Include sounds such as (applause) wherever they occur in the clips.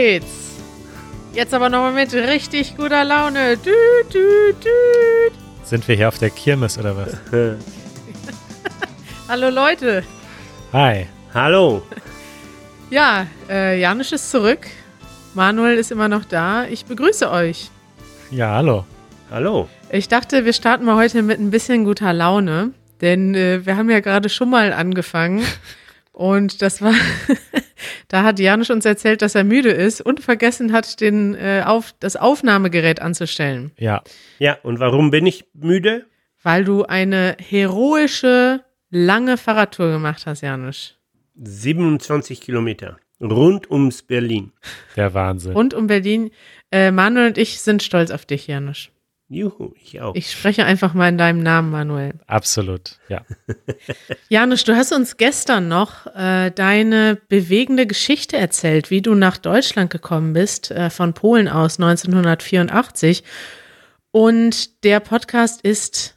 Geht's. Jetzt aber nochmal mit richtig guter Laune. Düt, düt, düt. Sind wir hier auf der Kirmes oder was? (laughs) Hallo Leute. Hi. Hallo. Ja, äh, Janusz ist zurück. Manuel ist immer noch da. Ich begrüße euch. Ja, hallo. Hallo. Ich dachte, wir starten mal heute mit ein bisschen guter Laune, denn äh, wir haben ja gerade schon mal angefangen (laughs) und das war, (laughs) da hat Janusz uns erzählt, dass er müde ist und vergessen hat, den, äh, auf, das Aufnahmegerät anzustellen. Ja. Ja, und warum bin ich müde? Weil du eine heroische, lange Fahrradtour gemacht hast, Janusz. 27 Kilometer. Rund ums Berlin. Der Wahnsinn. Rund um Berlin. Äh, Manuel und ich sind stolz auf dich, Janusz. Juhu, ich auch. Ich spreche einfach mal in deinem Namen, Manuel. Absolut, ja. (laughs) Janusz, du hast uns gestern noch äh, deine bewegende Geschichte erzählt, wie du nach Deutschland gekommen bist, äh, von Polen aus 1984. Und der Podcast ist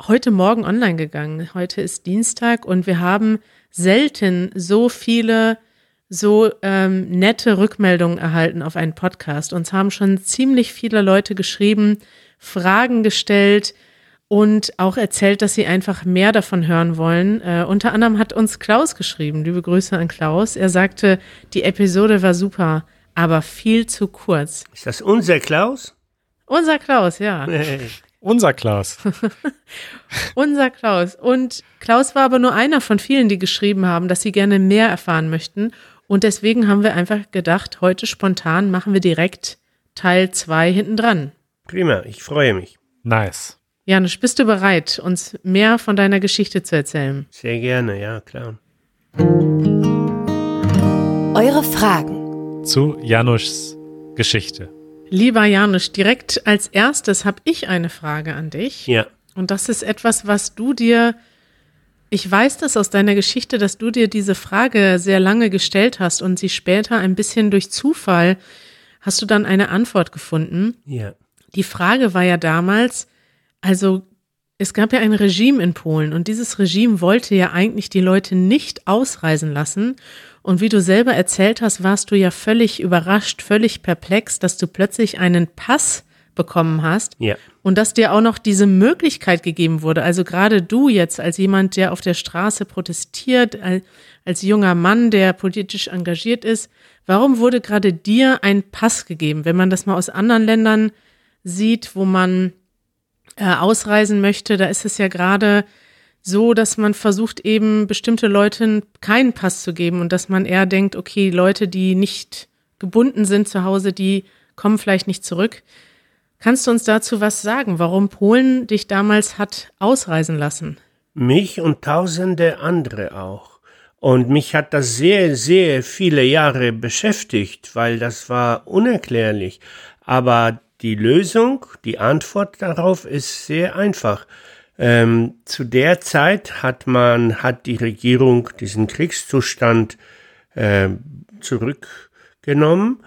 heute Morgen online gegangen. Heute ist Dienstag und wir haben selten so viele so ähm, nette Rückmeldungen erhalten auf einen Podcast. Uns haben schon ziemlich viele Leute geschrieben, Fragen gestellt und auch erzählt, dass sie einfach mehr davon hören wollen. Äh, unter anderem hat uns Klaus geschrieben. Liebe Grüße an Klaus. Er sagte, die Episode war super, aber viel zu kurz. Ist das unser Klaus? Unser Klaus, ja. Unser Klaus. (laughs) Unser Klaus. Und Klaus war aber nur einer von vielen, die geschrieben haben, dass sie gerne mehr erfahren möchten. Und deswegen haben wir einfach gedacht, heute spontan machen wir direkt Teil 2 hinten dran. Prima, ich freue mich. Nice. Janusz, bist du bereit, uns mehr von deiner Geschichte zu erzählen? Sehr gerne, ja, klar. Eure Fragen. Zu Janusz Geschichte. Lieber Janusz, direkt als erstes habe ich eine Frage an dich. Ja. Und das ist etwas, was du dir, ich weiß das aus deiner Geschichte, dass du dir diese Frage sehr lange gestellt hast und sie später ein bisschen durch Zufall hast du dann eine Antwort gefunden. Ja. Die Frage war ja damals, also es gab ja ein Regime in Polen und dieses Regime wollte ja eigentlich die Leute nicht ausreisen lassen. Und wie du selber erzählt hast, warst du ja völlig überrascht, völlig perplex, dass du plötzlich einen Pass bekommen hast Ja. und dass dir auch noch diese Möglichkeit gegeben wurde. Also gerade du jetzt als jemand, der auf der Straße protestiert, als, als junger Mann, der politisch engagiert ist, warum wurde gerade dir ein Pass gegeben? Wenn man das mal aus anderen Ländern sieht, wo man äh, ausreisen möchte, da ist es ja gerade so, dass man versucht eben bestimmte Leuten keinen Pass zu geben und dass man eher denkt, okay, Leute, die nicht gebunden sind zu Hause, die kommen vielleicht nicht zurück. Kannst du uns dazu was sagen, warum Polen dich damals hat ausreisen lassen? Mich und tausende andere auch. Und mich hat das sehr, sehr viele Jahre beschäftigt, weil das war unerklärlich. Aber die Lösung, die Antwort darauf ist sehr einfach. Ähm, zu der Zeit hat man, hat die Regierung diesen Kriegszustand äh, zurückgenommen.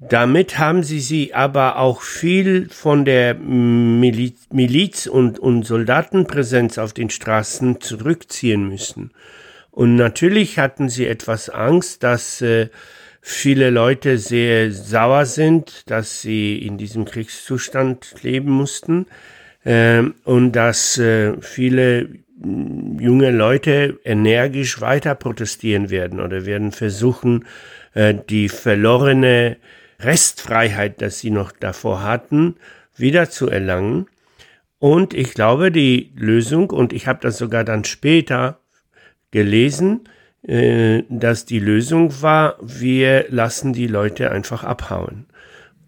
Damit haben sie sie aber auch viel von der Miliz, Miliz und, und Soldatenpräsenz auf den Straßen zurückziehen müssen. Und natürlich hatten sie etwas Angst, dass äh, viele Leute sehr sauer sind, dass sie in diesem Kriegszustand leben mussten äh, und dass äh, viele junge Leute energisch weiter protestieren werden oder werden versuchen, äh, die verlorene Restfreiheit, dass sie noch davor hatten, wieder zu erlangen. Und ich glaube, die Lösung, und ich habe das sogar dann später gelesen, dass die Lösung war, wir lassen die Leute einfach abhauen.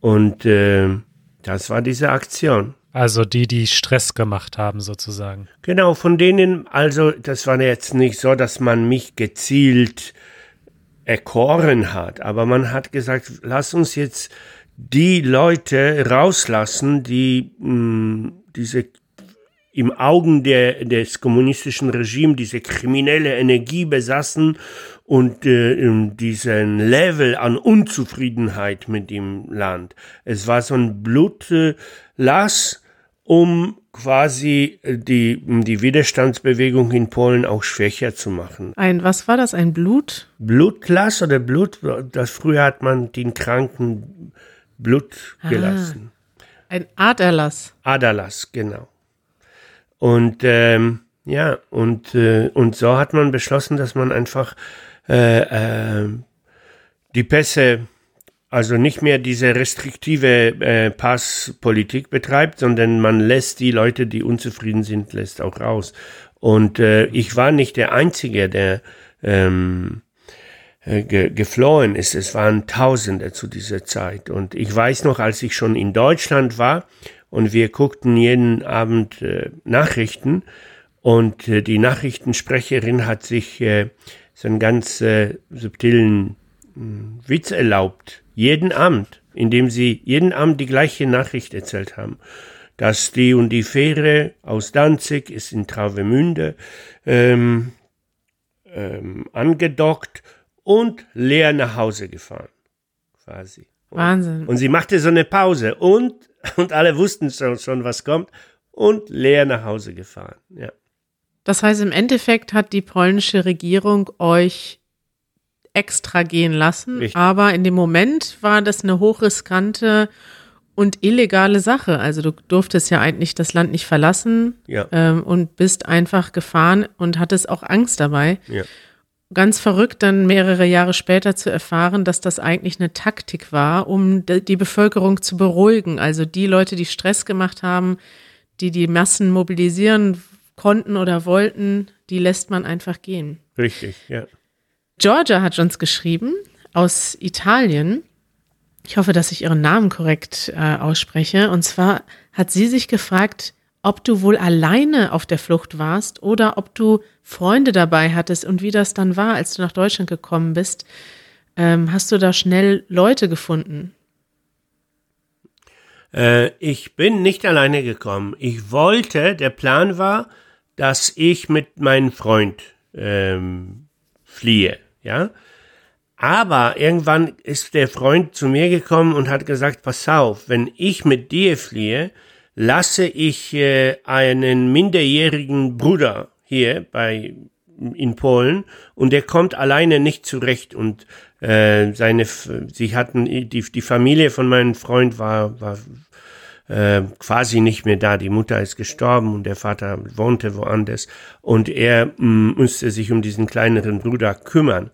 Und äh, das war diese Aktion. Also die, die Stress gemacht haben, sozusagen. Genau, von denen, also das war jetzt nicht so, dass man mich gezielt erkoren hat, aber man hat gesagt, lass uns jetzt die Leute rauslassen, die mh, diese im Augen der, des kommunistischen Regimes diese kriminelle Energie besaßen und äh, diesen Level an Unzufriedenheit mit dem Land. Es war so ein Blutlass, um quasi äh, die, die Widerstandsbewegung in Polen auch schwächer zu machen. Ein, was war das? Ein Blut? Blutlass oder Blut, das früher hat man den Kranken Blut Ah. gelassen. Ein Aderlass. Aderlass, genau. Und ähm, ja, und, äh, und so hat man beschlossen, dass man einfach äh, äh, die Pässe, also nicht mehr diese restriktive äh, Passpolitik betreibt, sondern man lässt die Leute, die unzufrieden sind, lässt auch raus. Und äh, ich war nicht der Einzige, der ähm, äh, ge geflohen ist. Es waren Tausende zu dieser Zeit. Und ich weiß noch, als ich schon in Deutschland war und wir guckten jeden Abend äh, Nachrichten und äh, die Nachrichtensprecherin hat sich äh, so einen ganz äh, subtilen mh, Witz erlaubt. Jeden Abend, indem sie jeden Abend die gleiche Nachricht erzählt haben. Dass die und die Fähre aus Danzig ist in Travemünde ähm, ähm, angedockt und leer nach Hause gefahren. Quasi. Wahnsinn. Und sie machte so eine Pause und, und alle wussten schon, schon, was kommt und leer nach Hause gefahren. Ja. Das heißt, im Endeffekt hat die polnische Regierung euch extra gehen lassen, Richtig. aber in dem Moment war das eine hochriskante und illegale Sache. Also du durftest ja eigentlich das Land nicht verlassen Ja. ähm, und bist einfach gefahren und hattest auch Angst dabei. Ja. Ganz verrückt, dann mehrere Jahre später zu erfahren, dass das eigentlich eine Taktik war, um die Bevölkerung zu beruhigen. Also die Leute, die Stress gemacht haben, die die Massen mobilisieren konnten oder wollten, die lässt man einfach gehen. Richtig, ja. Georgia hat uns geschrieben aus Italien. Ich hoffe, dass ich ihren Namen korrekt äh, ausspreche. Und zwar hat sie sich gefragt, ob du wohl alleine auf der Flucht warst oder ob du Freunde dabei hattest und wie das dann war, als du nach Deutschland gekommen bist. Ähm, hast du da schnell Leute gefunden? Äh, ich bin nicht alleine gekommen. Ich wollte, der Plan war, dass ich mit meinem Freund ähm, fliehe, ja. Aber irgendwann ist der Freund zu mir gekommen und hat gesagt, pass auf, wenn ich mit dir fliehe, lasse ich äh, einen minderjährigen Bruder hier bei in Polen und der kommt alleine nicht zurecht und äh, seine sie hatten die die Familie von meinem Freund war war äh, quasi nicht mehr da. Die Mutter ist gestorben und der Vater wohnte woanders und er mh, musste sich um diesen kleineren Bruder kümmern.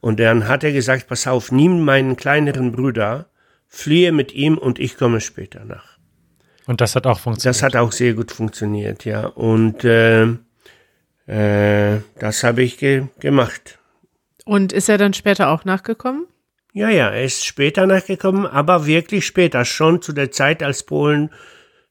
Und dann hat er gesagt, pass auf, nimm meinen kleineren Bruder, fliehe mit ihm und ich komme später nach. Und das hat auch funktioniert. Das hat auch sehr gut funktioniert, ja. Und äh, äh, das habe ich ge gemacht. Und ist er dann später auch nachgekommen? Ja, ja, er ist später nachgekommen, aber wirklich später, schon zu der Zeit, als Polen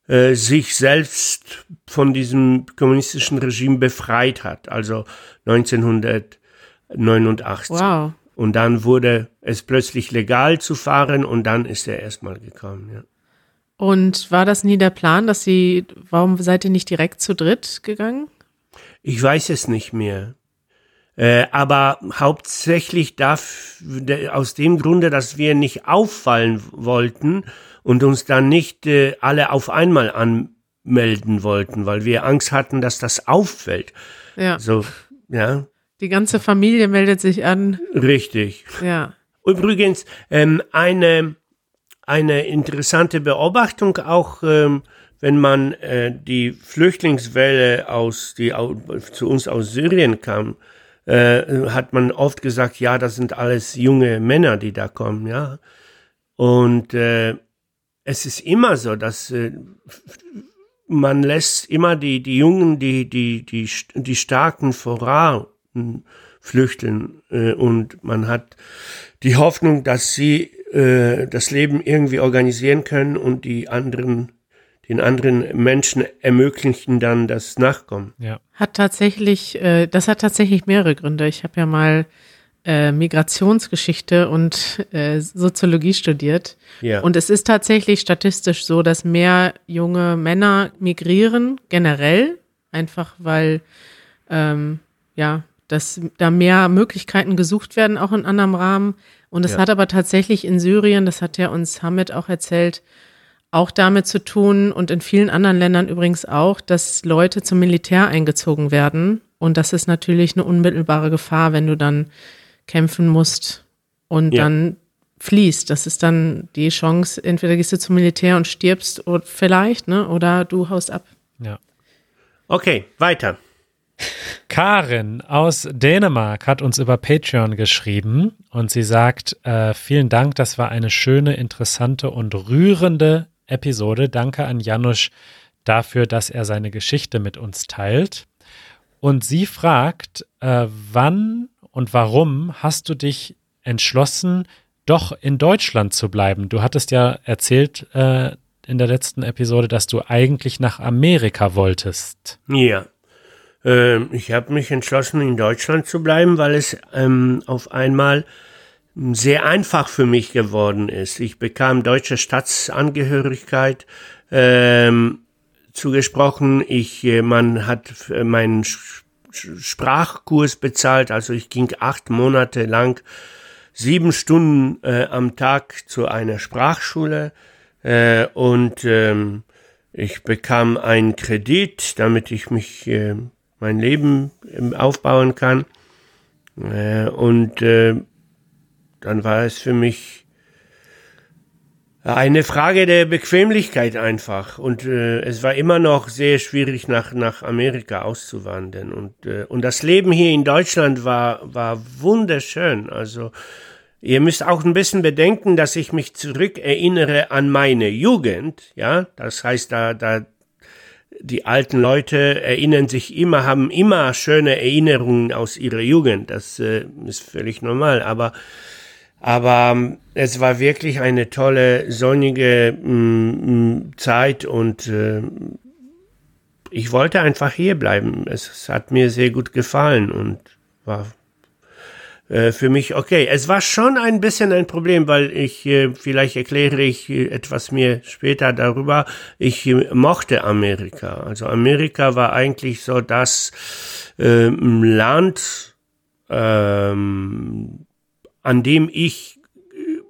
äh, sich selbst von diesem kommunistischen Regime befreit hat, also 1989. Wow. Und dann wurde es plötzlich legal zu fahren und dann ist er erstmal gekommen, ja. Und war das nie der Plan, dass sie, warum seid ihr nicht direkt zu dritt gegangen? Ich weiß es nicht mehr. Äh, aber hauptsächlich darf, aus dem Grunde, dass wir nicht auffallen wollten und uns dann nicht äh, alle auf einmal anmelden wollten, weil wir Angst hatten, dass das auffällt. Ja. So, ja, Die ganze Familie meldet sich an. richtig. Ja. Übrigens, ähm, eine, eine interessante Beobachtung auch, ähm, wenn man äh, die Flüchtlingswelle aus, die zu uns aus Syrien kam, äh, hat man oft gesagt, ja, das sind alles junge Männer, die da kommen, ja. Und äh, es ist immer so, dass äh, man lässt immer die, die Jungen, die, die, die, die Starken voran flüchten äh, und man hat die Hoffnung, dass sie äh, das Leben irgendwie organisieren können und die anderen, den anderen Menschen ermöglichen dann das Nachkommen. Ja. Hat tatsächlich, äh, das hat tatsächlich mehrere Gründe. Ich habe ja mal äh, Migrationsgeschichte und äh, Soziologie studiert. Ja. Und es ist tatsächlich statistisch so, dass mehr junge Männer migrieren, generell, einfach weil ähm, ja, dass da mehr Möglichkeiten gesucht werden, auch in anderem Rahmen. Und es Ja. hat aber tatsächlich in Syrien, das hat ja uns Hamid auch erzählt, auch damit zu tun und in vielen anderen Ländern übrigens auch, dass Leute zum Militär eingezogen werden. Und das ist natürlich eine unmittelbare Gefahr, wenn du dann kämpfen musst und ja. dann fließt. Das ist dann die Chance, entweder gehst du zum Militär und stirbst oder vielleicht, ne? Oder du haust ab. Ja. Okay, weiter. Karin aus Dänemark hat uns über Patreon geschrieben und sie sagt, äh, vielen Dank, das war eine schöne, interessante und rührende Episode. Danke an Janusz dafür, dass er seine Geschichte mit uns teilt. Und sie fragt, äh, wann und warum hast du dich entschlossen, doch in Deutschland zu bleiben? Du hattest ja erzählt äh, in der letzten Episode, dass du eigentlich nach Amerika wolltest. Ja. Ähm, ich habe mich entschlossen, in Deutschland zu bleiben, weil es ähm, auf einmal sehr einfach für mich geworden ist. Ich bekam deutsche Staatsangehörigkeit ähm, zugesprochen. Ich, äh, man hat meinen Sprachkurs bezahlt, also ich ging acht Monate lang sieben Stunden äh, am Tag zu einer Sprachschule äh, und ähm, ich bekam einen Kredit, damit ich mich äh, mein Leben ähm, aufbauen kann. Äh, und äh, dann war es für mich eine Frage der Bequemlichkeit einfach. Und äh, es war immer noch sehr schwierig, nach, nach Amerika auszuwandern. Und, und das Leben hier in Deutschland war, war wunderschön. Also ihr müsst auch ein bisschen bedenken, dass ich mich zurückerinnere an meine Jugend. Ja, das heißt, da, da die alten Leute erinnern sich immer, haben immer schöne Erinnerungen aus ihrer Jugend. Das äh, ist völlig normal. Aber, aber ähm, es war wirklich eine tolle, sonnige mm, Zeit und äh, ich wollte einfach hier bleiben. Es, es hat mir sehr gut gefallen und war äh, für mich okay. Es war schon ein bisschen ein Problem, weil ich, äh, vielleicht erkläre ich äh, etwas mir später darüber, ich mochte Amerika. Also Amerika war eigentlich so das äh, Land, ähm, an dem ich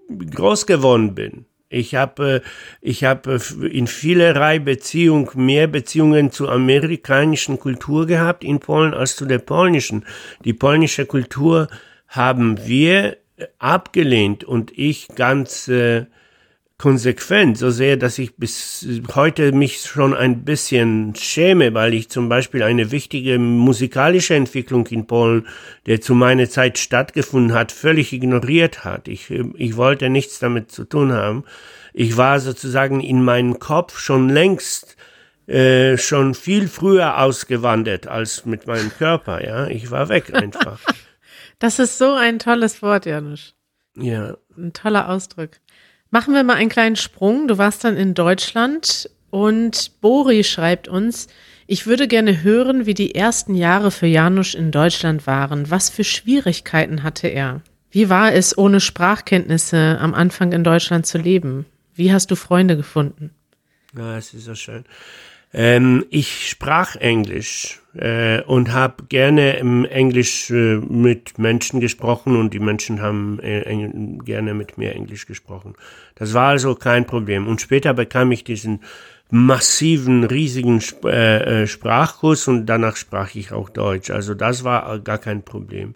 groß geworden bin. Ich habe ich habe in vielerlei Beziehung mehr Beziehungen zur amerikanischen Kultur gehabt in Polen als zu der polnischen. Die polnische Kultur haben wir abgelehnt und ich ganz äh, konsequent, so sehr, dass ich bis heute mich schon ein bisschen schäme, weil ich zum Beispiel eine wichtige musikalische Entwicklung in Polen, der zu meiner Zeit stattgefunden hat, völlig ignoriert hat. Ich, ich wollte nichts damit zu tun haben. Ich war sozusagen in meinem Kopf schon längst äh, schon viel früher ausgewandert als mit meinem Körper. Ja, ich war weg (laughs) einfach. Das ist so ein tolles Wort, Janusz. Ja. Ein toller Ausdruck. Machen wir mal einen kleinen Sprung. Du warst dann in Deutschland und Bori schreibt uns, ich würde gerne hören, wie die ersten Jahre für Janusz in Deutschland waren. Was für Schwierigkeiten hatte er? Wie war es, ohne Sprachkenntnisse am Anfang in Deutschland zu leben? Wie hast du Freunde gefunden? Ja, es ist so schön. Ähm, ich sprach Englisch äh, und habe gerne im Englisch äh, mit Menschen gesprochen und die Menschen haben äh, gerne mit mir Englisch gesprochen. Das war also kein Problem. Und später bekam ich diesen massiven, riesigen Sp äh, äh, Sprachkurs und danach sprach ich auch Deutsch. Also das war gar kein Problem.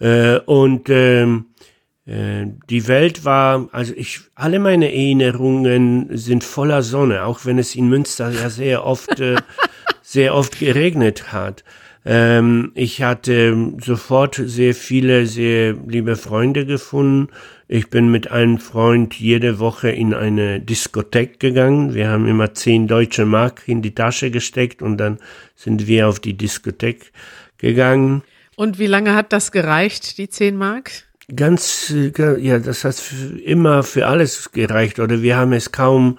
Äh, und ähm, äh, die Welt war, also ich, alle meine Erinnerungen sind voller Sonne, auch wenn es in Münster ja sehr oft, äh, (laughs) sehr oft geregnet hat. Ähm, ich hatte sofort sehr viele, sehr liebe Freunde gefunden. Ich bin mit einem Freund jede Woche in eine Diskothek gegangen. Wir haben immer zehn deutsche Mark in die Tasche gesteckt und dann sind wir auf die Diskothek gegangen. Und wie lange hat das gereicht, die zehn Mark? Ganz, äh, ja, das hat immer für alles gereicht oder wir haben es kaum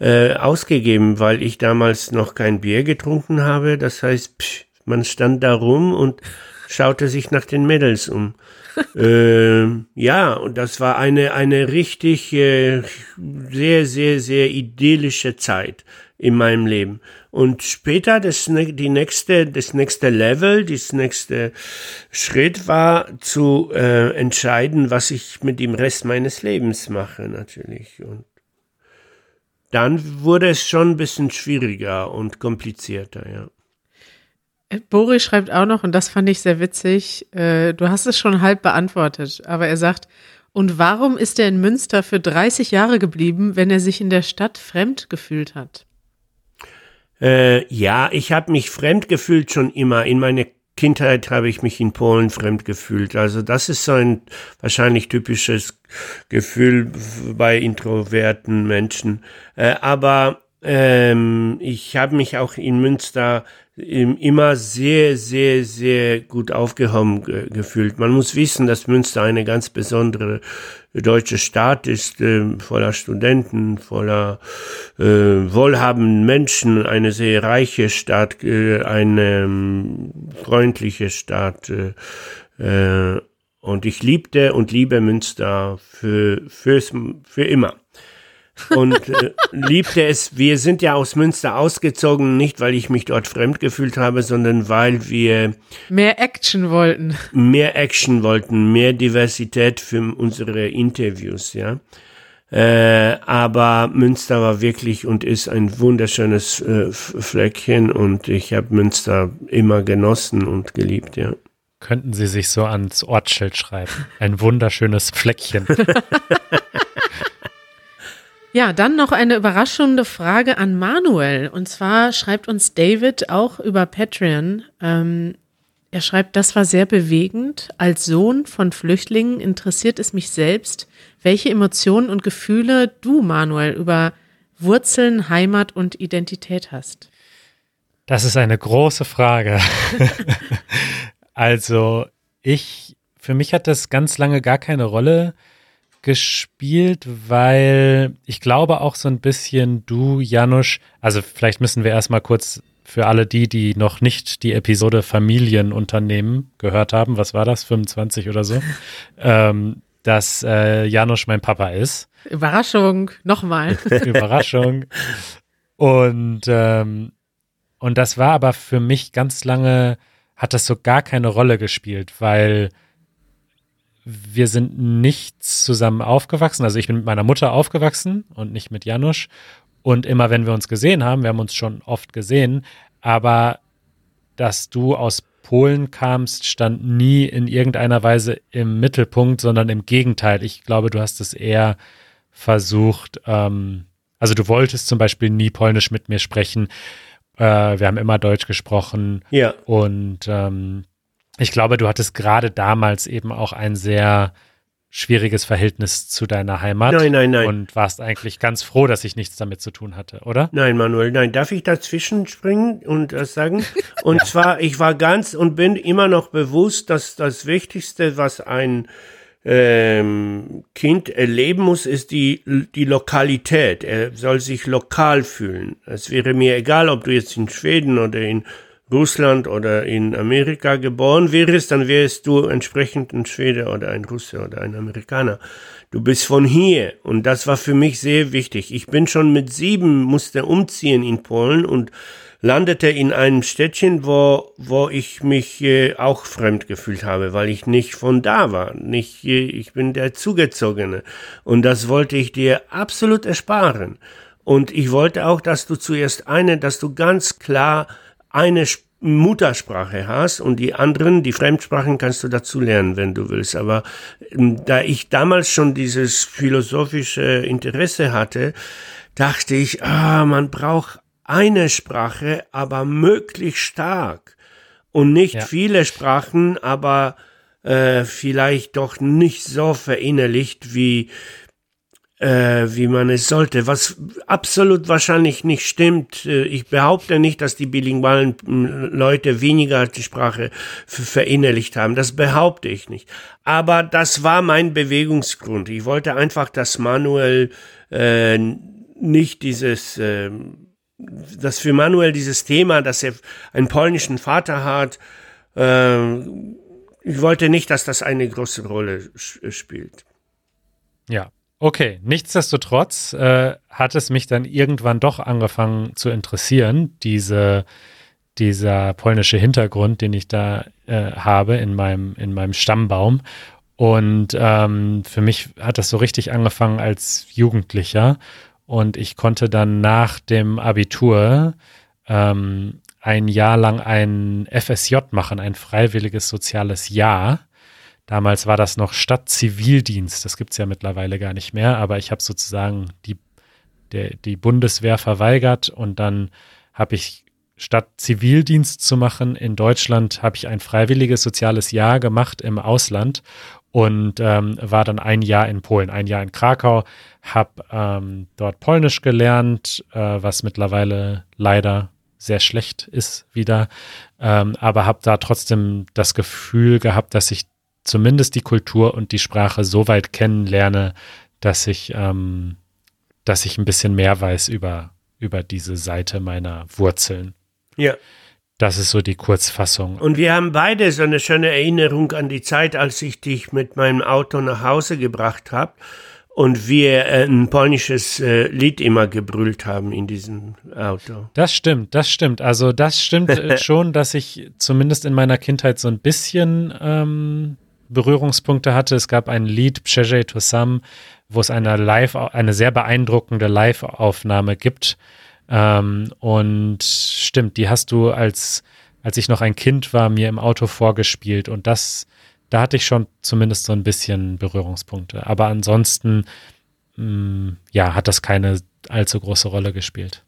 äh, ausgegeben, weil ich damals noch kein Bier getrunken habe. Das heißt, psch, man stand da rum und schaute sich nach den Mädels um. (laughs) äh, ja, und das war eine, eine richtig äh, sehr, sehr, sehr idyllische Zeit in meinem Leben. Und später das, die nächste, das nächste Level, das nächste Schritt war zu äh, entscheiden, was ich mit dem Rest meines Lebens mache, natürlich. Und dann wurde es schon ein bisschen schwieriger und komplizierter, ja. Äh, Boris schreibt auch noch, und das fand ich sehr witzig, äh, du hast es schon halb beantwortet, aber er sagt, und warum ist er in Münster für 30 Jahre geblieben, wenn er sich in der Stadt fremd gefühlt hat? Äh, ja, ich habe mich fremd gefühlt schon immer. In meiner Kindheit habe ich mich in Polen fremd gefühlt. Also das ist so ein wahrscheinlich typisches Gefühl bei introverten Menschen. Äh, aber ähm, ich habe mich auch in Münster immer sehr, sehr, sehr gut aufgehoben gefühlt. Man muss wissen, dass Münster eine ganz besondere deutsche Stadt ist, äh, voller Studenten, voller äh, wohlhabenden Menschen, eine sehr reiche Stadt, äh, eine ähm, freundliche Stadt. Äh, äh, und ich liebte und liebe Münster für, fürs, für immer und äh, liebte es. Wir sind ja aus Münster ausgezogen, nicht weil ich mich dort fremd gefühlt habe, sondern weil wir mehr Action wollten. Mehr Action wollten, mehr Diversität für unsere Interviews, ja. Äh, aber Münster war wirklich und ist ein wunderschönes äh, Fleckchen und ich habe Münster immer genossen und geliebt, ja. Könnten Sie sich so ans Ortsschild schreiben? Ein wunderschönes Fleckchen. (laughs) Ja, dann noch eine überraschende Frage an Manuel. Und zwar schreibt uns David auch über Patreon. Ähm, er schreibt, das war sehr bewegend. Als Sohn von Flüchtlingen interessiert es mich selbst, welche Emotionen und Gefühle du, Manuel, über Wurzeln, Heimat und Identität hast. Das ist eine große Frage. (laughs) also ich, für mich hat das ganz lange gar keine Rolle gespielt, weil ich glaube auch so ein bisschen du, Janusz, also vielleicht müssen wir erstmal kurz für alle die, die noch nicht die Episode Familienunternehmen gehört haben, was war das, 25 oder so, (laughs) ähm, dass äh, Janusz mein Papa ist. Überraschung, nochmal. (laughs) Überraschung. Und, ähm, und das war aber für mich ganz lange, hat das so gar keine Rolle gespielt, weil wir sind nicht zusammen aufgewachsen. Also ich bin mit meiner Mutter aufgewachsen und nicht mit Janusz. Und immer wenn wir uns gesehen haben, wir haben uns schon oft gesehen, aber dass du aus Polen kamst, stand nie in irgendeiner Weise im Mittelpunkt, sondern im Gegenteil. Ich glaube, du hast es eher versucht, ähm, also du wolltest zum Beispiel nie Polnisch mit mir sprechen. Äh, wir haben immer Deutsch gesprochen. Ja. Und ähm, ich glaube, du hattest gerade damals eben auch ein sehr schwieriges Verhältnis zu deiner Heimat. Nein, nein, nein. Und warst eigentlich ganz froh, dass ich nichts damit zu tun hatte, oder? Nein, Manuel, nein. Darf ich dazwischen springen und das sagen? (laughs) Und ja. zwar, ich war ganz und bin immer noch bewusst, dass das Wichtigste, was ein ähm, Kind erleben muss, ist die, die Lokalität. Er soll sich lokal fühlen. Es wäre mir egal, ob du jetzt in Schweden oder in Russland oder in Amerika geboren wärst, dann wärst du entsprechend ein Schwede oder ein Russe oder ein Amerikaner. Du bist von hier und das war für mich sehr wichtig. Ich bin schon mit sieben, musste umziehen in Polen und landete in einem Städtchen, wo, wo ich mich äh, auch fremd gefühlt habe, weil ich nicht von da war. Nicht, äh, ich bin der Zugezogene. Und das wollte ich dir absolut ersparen. Und ich wollte auch, dass du zuerst eine, dass du ganz klar eine Muttersprache hast und die anderen, die Fremdsprachen kannst du dazu lernen, wenn du willst. Aber ähm, da ich damals schon dieses philosophische Interesse hatte, dachte ich, ah, man braucht eine Sprache, aber möglichst stark und nicht ja. viele Sprachen, aber äh, vielleicht doch nicht so verinnerlicht wie äh, wie man es sollte, was absolut wahrscheinlich nicht stimmt. Äh, ich behaupte nicht, dass die bilingualen Leute weniger die Sprache verinnerlicht haben. Das behaupte ich nicht. Aber das war mein Bewegungsgrund. Ich wollte einfach, dass Manuel äh, nicht dieses, äh, dass für Manuel dieses Thema, dass er einen polnischen Vater hat, äh, ich wollte nicht, dass das eine große Rolle spielt. Ja, Okay, nichtsdestotrotz äh, hat es mich dann irgendwann doch angefangen zu interessieren, diese, dieser polnische Hintergrund, den ich da äh, habe in meinem, in meinem Stammbaum. Und ähm, für mich hat das so richtig angefangen als Jugendlicher. und ich konnte dann nach dem Abitur ähm, ein Jahr lang ein FSJ machen, ein freiwilliges soziales Jahr. Damals war das noch Stadtzivildienst, das gibt es ja mittlerweile gar nicht mehr, aber ich habe sozusagen die, der, die Bundeswehr verweigert und dann habe ich statt Zivildienst zu machen. In Deutschland, habe ich ein freiwilliges soziales Jahr gemacht im Ausland und ähm, war dann ein Jahr in Polen, ein Jahr in Krakau, habe ähm, dort Polnisch gelernt, äh, was mittlerweile leider sehr schlecht ist wieder, ähm, aber habe da trotzdem das Gefühl gehabt, dass ich zumindest die Kultur und die Sprache so weit kennenlerne, dass ich, ähm, dass ich ein bisschen mehr weiß über, über diese Seite meiner Wurzeln. Ja. Das ist so die Kurzfassung. Und wir haben beide so eine schöne Erinnerung an die Zeit, als ich dich mit meinem Auto nach Hause gebracht habe und wir äh, ein polnisches äh, Lied immer gebrüllt haben in diesem Auto. Das stimmt, das stimmt. Also das stimmt äh, (laughs) schon, dass ich zumindest in meiner Kindheit so ein bisschen ähm, Berührungspunkte hatte. Es gab ein Lied, Przeje to Sam, wo es eine live, eine sehr beeindruckende Live-Aufnahme gibt ähm, und stimmt, die hast du als, als ich noch ein Kind war, mir im Auto vorgespielt und das, da hatte ich schon zumindest so ein bisschen Berührungspunkte. Aber ansonsten, mh, mm, ja, hat das keine allzu große Rolle gespielt.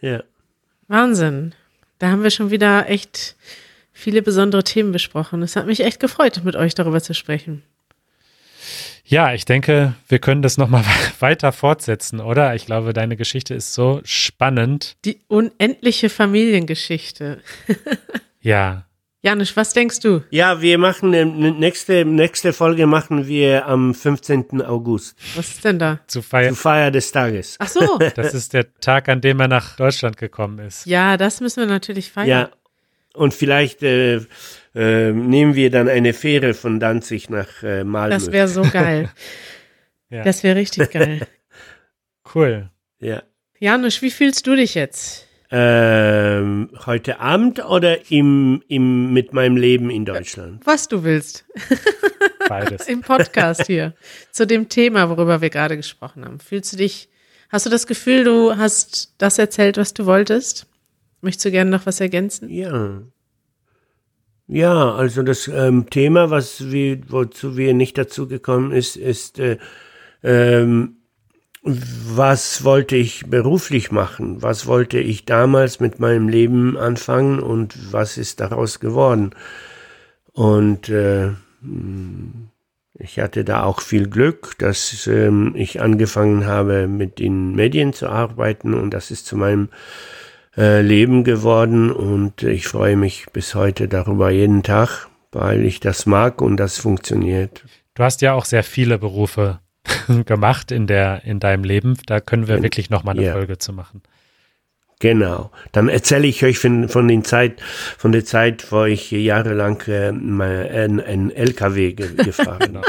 Ja. Wahnsinn. Da haben wir schon wieder echt viele besondere Themen besprochen. Es hat mich echt gefreut, mit euch darüber zu sprechen. Ja, ich denke, wir können das nochmal (laughs) weiter fortsetzen, oder? Ich glaube, deine Geschichte ist so spannend. Die unendliche Familiengeschichte. (laughs) ja. Janusz, was denkst du? Ja, wir machen nächste nächste Folge machen wir am 15. August. Was ist denn da? Zu Feier, Zu Feier des Tages. Ach so. (laughs) Das ist der Tag, an dem er nach Deutschland gekommen ist. Ja, das müssen wir natürlich feiern. Ja. Und vielleicht äh, äh, nehmen wir dann eine Fähre von Danzig nach äh, Malmö. Das wäre so geil. (laughs) Ja. Das wäre richtig geil. (laughs) Cool. ja. Janusz, wie fühlst du dich jetzt? Ähm, heute Abend oder im, im, mit meinem Leben in Deutschland? Was du willst. (laughs) Beides. Im Podcast hier. zu dem Thema, worüber wir gerade gesprochen haben. Fühlst du dich, hast du das Gefühl, du hast das erzählt, was du wolltest? Möchtest du gerne noch was ergänzen? Ja. Ja, also das ähm, Thema, was wir, wozu wir nicht dazu gekommen ist, ist, äh, ähm, was wollte ich beruflich machen? Was wollte ich damals mit meinem Leben anfangen und was ist daraus geworden? Und äh, ich hatte da auch viel Glück, dass ähm, ich angefangen habe, mit den Medien zu arbeiten und das ist zu meinem äh, Leben geworden und ich freue mich bis heute darüber jeden Tag, weil ich das mag und das funktioniert. Du hast ja auch sehr viele Berufe (laughs) gemacht in der in deinem Leben. Da können wir wirklich noch mal eine Ja. Folge zu machen. Genau. Dann erzähle ich euch von, von, den Zeit, von der Zeit, wo ich jahrelang äh, mal ein, ein LKW ge (laughs) gefahren bin.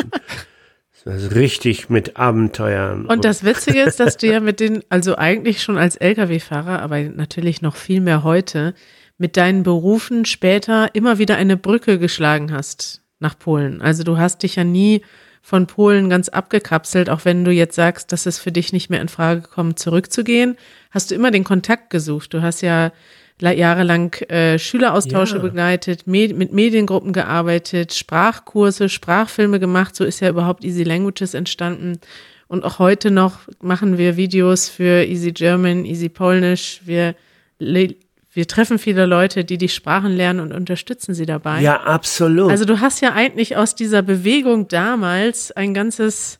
Das ist richtig mit Abenteuern. Und das Witzige ist, dass du ja mit den, also eigentlich schon als Lkw-Fahrer, aber natürlich noch viel mehr heute, mit deinen Berufen später immer wieder eine Brücke geschlagen hast nach Polen. Also du hast dich ja nie von Polen ganz abgekapselt, auch wenn du jetzt sagst, dass es für dich nicht mehr in Frage kommt, zurückzugehen, hast du immer den Kontakt gesucht. Du hast ja jahrelang äh, Schüleraustausche Ja. begleitet, med mit Mediengruppen gearbeitet, Sprachkurse, Sprachfilme gemacht. So ist ja überhaupt Easy Languages entstanden. Und auch heute noch machen wir Videos für Easy German, Easy Polnisch. Wir, wir treffen viele Leute, die die Sprachen lernen und unterstützen sie dabei. ja, absolut. Also du hast ja eigentlich aus dieser Bewegung damals ein ganzes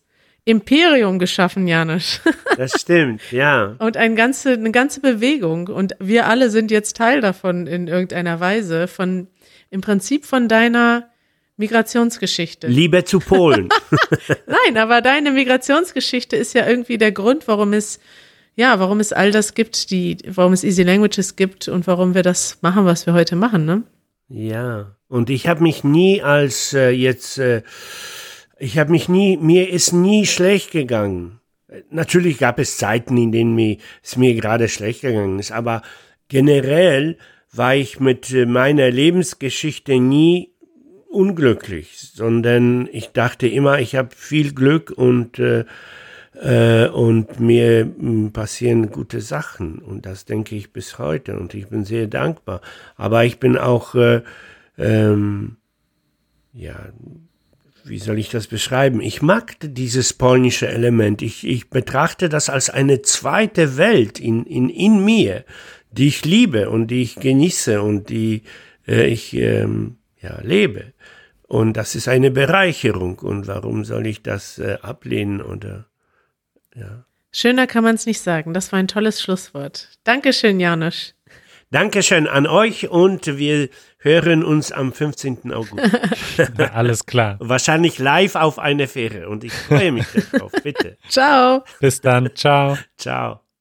Imperium geschaffen, Janusz. (laughs) das stimmt, ja. Und ein ganze, eine ganze Bewegung. Und wir alle sind jetzt Teil davon in irgendeiner Weise, von im Prinzip von deiner Migrationsgeschichte. Liebe zu Polen. (laughs) Nein, aber deine Migrationsgeschichte ist ja irgendwie der Grund, warum es, ja, warum es all das gibt, die, warum es Easy Languages gibt und warum wir das machen, was wir heute machen, ne? Ja, und ich habe mich nie als äh, jetzt, äh, ich habe mich nie, mir ist nie schlecht gegangen. Natürlich gab es Zeiten, in denen mir, es mir gerade schlecht gegangen ist, aber generell war ich mit äh, meiner Lebensgeschichte nie unglücklich, sondern ich dachte immer, ich habe viel Glück und äh, Äh, und mir mh, passieren gute Sachen und das denke ich bis heute und ich bin sehr dankbar. Aber ich bin auch, äh, ähm, ja, wie soll ich das beschreiben? Ich mag dieses polnische Element. Ich, ich betrachte das als eine zweite Welt in, in, in mir, die ich liebe und die ich genieße und die äh, ich ähm, ja, lebe. Und das ist eine Bereicherung. Und warum soll ich das äh, ablehnen oder ja? Schöner kann man es nicht sagen. Das war ein tolles Schlusswort. Dankeschön, Janusz. Dankeschön an euch und wir hören uns am 15. August. (laughs) Alles klar. Wahrscheinlich live auf einer Fähre und ich freue mich (laughs) darauf. Bitte. Ciao. Bis dann. Ciao. Ciao.